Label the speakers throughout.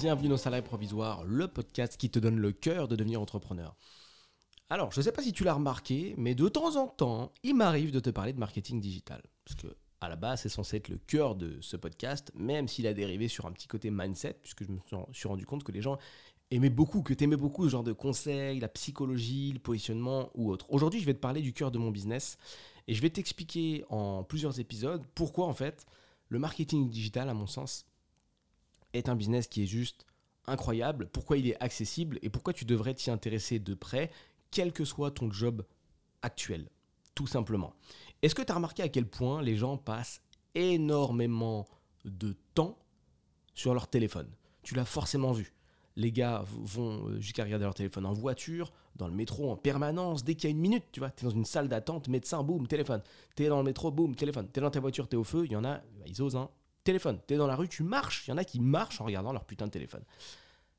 Speaker 1: bienvenue dans Salarié Provisoire, le podcast qui te donne le cœur de devenir entrepreneur. Alors, je ne sais pas si tu l'as remarqué, mais de temps en temps, il m'arrive de te parler de marketing digital. Parce que, à la base, c'est censé être le cœur de ce podcast, même s'il a dérivé sur un petit côté mindset, puisque je me suis rendu compte que les gens aimaient beaucoup, que tu aimais beaucoup ce genre de conseils, la psychologie, le positionnement ou autre. Aujourd'hui, je vais te parler du cœur de mon business et je vais t'expliquer en plusieurs épisodes pourquoi, en fait, le marketing digital, à mon sens, est un business qui est juste incroyable, pourquoi il est accessible et pourquoi tu devrais t'y intéresser de près, quel que soit ton job actuel, tout simplement. Est-ce que tu as remarqué à quel point les gens passent énormément de temps sur leur téléphone? Tu l'as forcément vu. Les gars vont euh, jusqu'à regarder leur téléphone en voiture, dans le métro, en permanence, dès qu'il y a une minute, tu vois, tu es dans une salle d'attente, médecin, boum, téléphone. Tu es dans le métro, boum, téléphone. Tu es dans ta voiture, tu es au feu, il y en a, bah, ils osent, hein, téléphone. Tu es dans la rue, tu marches. Il y en a qui marchent en regardant leur putain de téléphone.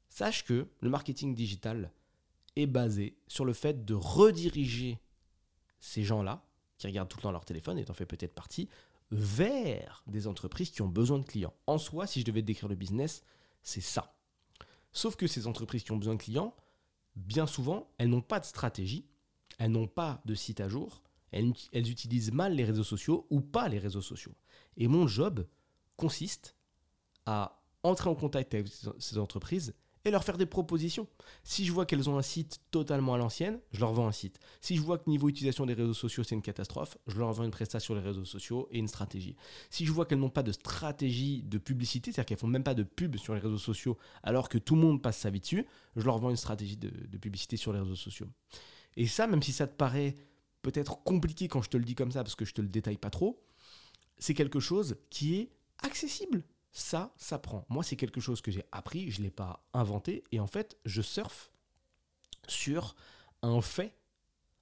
Speaker 1: Sache que le marketing digital est basé sur le fait de rediriger ces gens-là, qui regardent tout le temps leur téléphone, et en fait peut-être partie, vers des entreprises qui ont besoin de clients. En soi, si je devais décrire le business, c'est ça. Sauf que ces entreprises qui ont besoin de clients, bien souvent, elles n'ont pas de stratégie, elles n'ont pas de site à jour, elles, elles, utilisent mal les réseaux sociaux ou pas les réseaux sociaux. Et mon job, consiste à entrer en contact avec ces entreprises et leur faire des propositions. Si je vois qu'elles ont un site totalement à l'ancienne, je leur vends un site. Si je vois que niveau utilisation des réseaux sociaux, c'est une catastrophe, je leur vends une prestation sur les réseaux sociaux et une stratégie. Si je vois qu'elles n'ont pas de stratégie de publicité, c'est-à-dire qu'elles font même pas de pub sur les réseaux sociaux alors que tout le monde passe sa vie dessus, je leur vends une stratégie de, publicité sur les réseaux sociaux. Et ça, même si ça te paraît peut-être compliqué quand je te le dis comme ça, parce que je te le détaille pas trop, c'est quelque chose qui est accessible. Ça, ça prend. Moi, c'est quelque chose que j'ai appris, je ne l'ai pas inventé. Et en fait, je surfe sur un fait,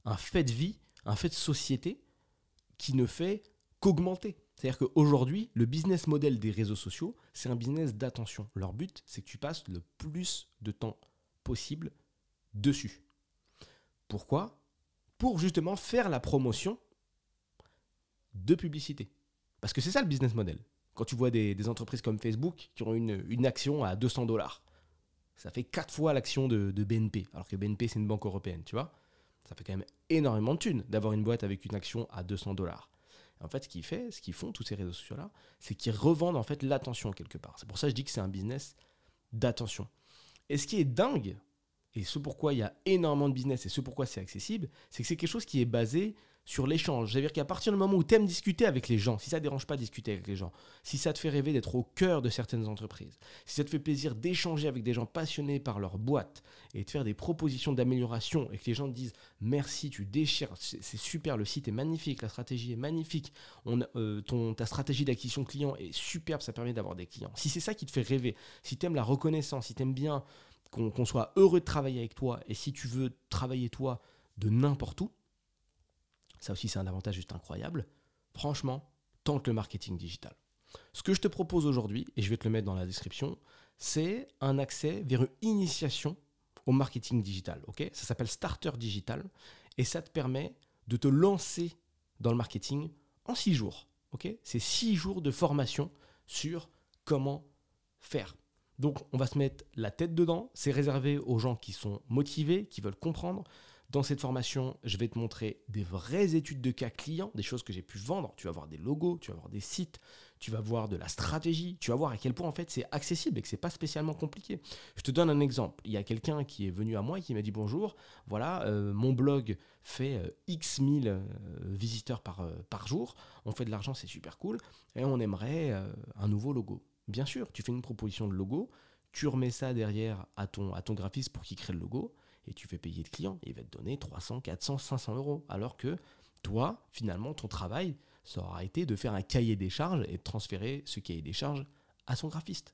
Speaker 1: un fait de vie, un fait de société qui ne fait qu'augmenter. C'est-à-dire qu'aujourd'hui, le business model des réseaux sociaux, c'est un business d'attention. Leur but, c'est que tu passes le plus de temps possible dessus. Pourquoi? Pour justement faire la promotion de publicité. Parce que c'est ça le business model quand tu vois des, entreprises comme Facebook qui ont une, action à 200 dollars, ça fait 4 fois l'action de, BNP, alors que BNP c'est une banque européenne, tu vois. Ça fait quand même énormément de thunes d'avoir une boîte avec une action à 200 dollars. En fait, ce qu'ils fait, ce qu'ils font tous ces réseaux sociaux-là, c'est qu'ils revendent en fait l'attention quelque part. C'est pour ça que je dis que c'est un business d'attention. Et ce qui est dingue, et ce pourquoi il y a énormément de business et ce pourquoi c'est accessible, c'est que c'est quelque chose qui est basé sur l'échange. C'est-à-dire qu'à partir du moment où tu aimes discuter avec les gens, si ça ne dérange pas de discuter avec les gens, si ça te fait rêver d'être au cœur de certaines entreprises, si ça te fait plaisir d'échanger avec des gens passionnés par leur boîte et de faire des propositions d'amélioration et que les gens te disent merci, tu déchires, c'est super, le site est magnifique, la stratégie est magnifique, euh, ton, ta stratégie d'acquisition client est superbe, ça permet d'avoir des clients. Si c'est ça qui te fait rêver, si tu aimes la reconnaissance, si tu aimes bien qu'on soit heureux de travailler avec toi et si tu veux travailler toi de n'importe où, ça aussi, c'est un avantage juste incroyable. Franchement, tente le marketing digital. Ce que je te propose aujourd'hui, et je vais te le mettre dans la description, c'est un accès vers une initiation au marketing digital. ça s'appelle Starter Digital et ça te permet de te lancer dans le marketing en six jours. c'est six jours de formation sur comment faire. Donc on va se mettre la tête dedans. C'est réservé aux gens qui sont motivés, qui veulent comprendre. Dans cette formation, je vais te montrer des vraies études de cas clients, des choses que j'ai pu vendre. Tu vas voir des logos, tu vas voir des sites, tu vas voir de la stratégie, tu vas voir à quel point en fait c'est accessible et que c'est pas spécialement compliqué. Je te donne un exemple. Il y a quelqu'un qui est venu à moi et qui m'a dit bonjour, voilà, euh, mon blog fait euh, X mille euh, visiteurs par, jour, on fait de l'argent, c'est super cool, et on aimerait un nouveau logo. Bien sûr, tu fais une proposition de logo, tu remets ça derrière à ton, à ton graphiste pour qu'il crée le logo, et tu fais payer le client. Il va te donner 300, 400, 500 euros. Alors que toi, finalement, ton travail, ça aura été de faire un cahier des charges et de transférer ce cahier des charges à son graphiste.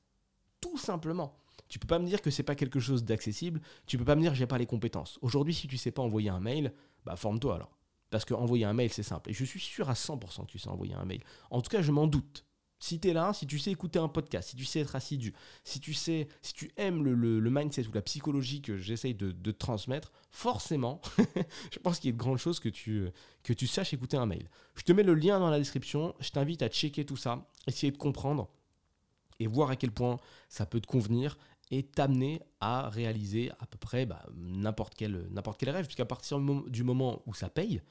Speaker 1: Tout simplement. Tu peux pas me dire que c'est pas quelque chose d'accessible. Tu peux pas me dire que j'ai pas les compétences. Aujourd'hui, si tu sais pas envoyer un mail, bah forme-toi alors. Parce que envoyer un mail, c'est simple. Et je suis sûr à 100% que tu sais envoyer un mail. En tout cas, je m'en doute. Si tu es là, si tu sais écouter un podcast, si tu sais être assidu, si tu sais, si tu aimes le, mindset ou la psychologie que j'essaye de, transmettre, forcément, je pense qu'il y a de grandes choses que tu, saches écouter un mail. Je te mets le lien dans la description. Je t'invite à checker tout ça, essayer de comprendre et voir à quel point ça peut te convenir et t'amener à réaliser à peu près bah, n'importe quel, n'importe quel rêve, puisqu'à partir du moment où ça paye,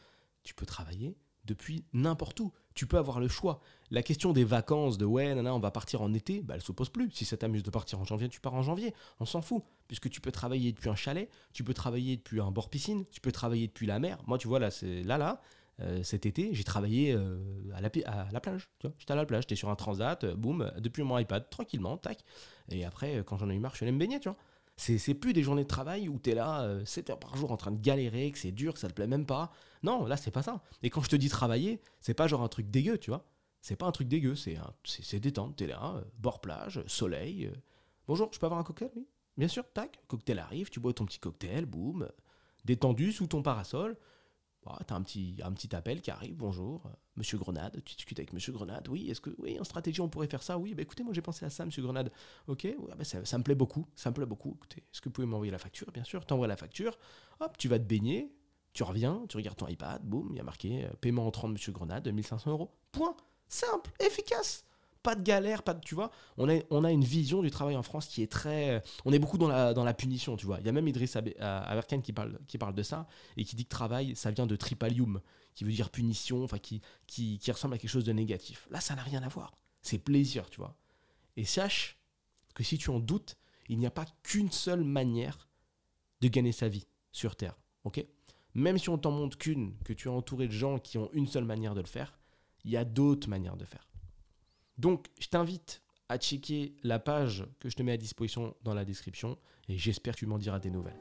Speaker 1: tu peux travailler depuis n'importe où. Tu peux avoir le choix. La question des vacances, de ouais, nana, on va partir en été, bah, elle se pose plus. Si ça t'amuse de partir en janvier, tu pars en janvier. On s'en fout. Puisque tu peux travailler depuis un chalet, tu peux travailler depuis un bord piscine, tu peux travailler depuis la mer. Moi, tu vois, là, c'est là, là. Euh, cet été, j'ai travaillé euh, à, la, à, la, plage. J'étais à la plage, j'étais sur un transat, euh, boum, depuis mon iPad, tranquillement, tac. Et après, quand j'en ai eu marre, je suis allé me baigner, tu vois. C'est plus des journées de travail où tu là 7 heures par jour en train de galérer, que c'est dur, que ça te plaît même pas. Non, là, c'est pas ça. Et quand je te dis travailler, c'est pas genre un truc dégueu, tu vois. C'est pas un truc dégueu, c'est détente. T'es là, bord plage, soleil. Bonjour, je peux avoir un cocktail Oui, bien sûr, tac. Cocktail arrive, tu bois ton petit cocktail, boum. Détendu sous ton parasol. Bah, t'as un petit, un petit appel qui arrive, bonjour, monsieur Grenade, tu discutes avec monsieur Grenade, oui, est-ce que, oui, en stratégie on pourrait faire ça, oui, bah écoutez, moi j'ai pensé à ça, monsieur Grenade, ok, ouais, bah, ça, me plaît beaucoup, ça me plaît beaucoup, écoutez, est-ce que vous pouvez m'envoyer la facture, bien sûr, t'envoies la facture, hop, tu vas te baigner, tu reviens, tu regardes ton iPad, boum, il y a marqué euh, paiement entrant de monsieur Grenade, 1500 euros, point, simple, efficace, pas de galère, pas de, tu vois. On a, une vision du travail en France qui est très, on est beaucoup dans la, punition, tu vois. Il y a même Idriss Aberkan qui parle, qui parle de ça et qui dit que travail, ça vient de tripalium, qui veut dire punition, enfin qui, qui, qui ressemble à quelque chose de négatif. Là, ça n'a rien à voir. C'est plaisir, tu vois. Et sache que si tu en doutes, il n'y a pas qu'une seule manière de gagner sa vie sur Terre, ok? Même si on t'en montre qu'une, que tu es entouré de gens qui ont une seule manière de le faire, il y a d'autres manières de faire. Donc, je t'invite à checker la page que je te mets à disposition dans la description et j'espère que tu m'en diras des nouvelles.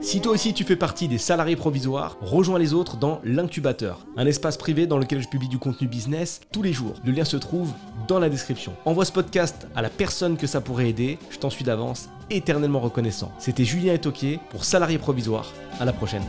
Speaker 1: Si toi aussi tu fais partie des salariés provisoires, rejoins les autres dans l'incubateur, un espace privé dans lequel je publie du contenu business tous les jours. Le lien se trouve dans la description. Envoie ce podcast à la personne que ça pourrait aider, je t'en suis d'avance éternellement reconnaissant. C'était Julien Etoquier pour Salariés provisoires. À la prochaine.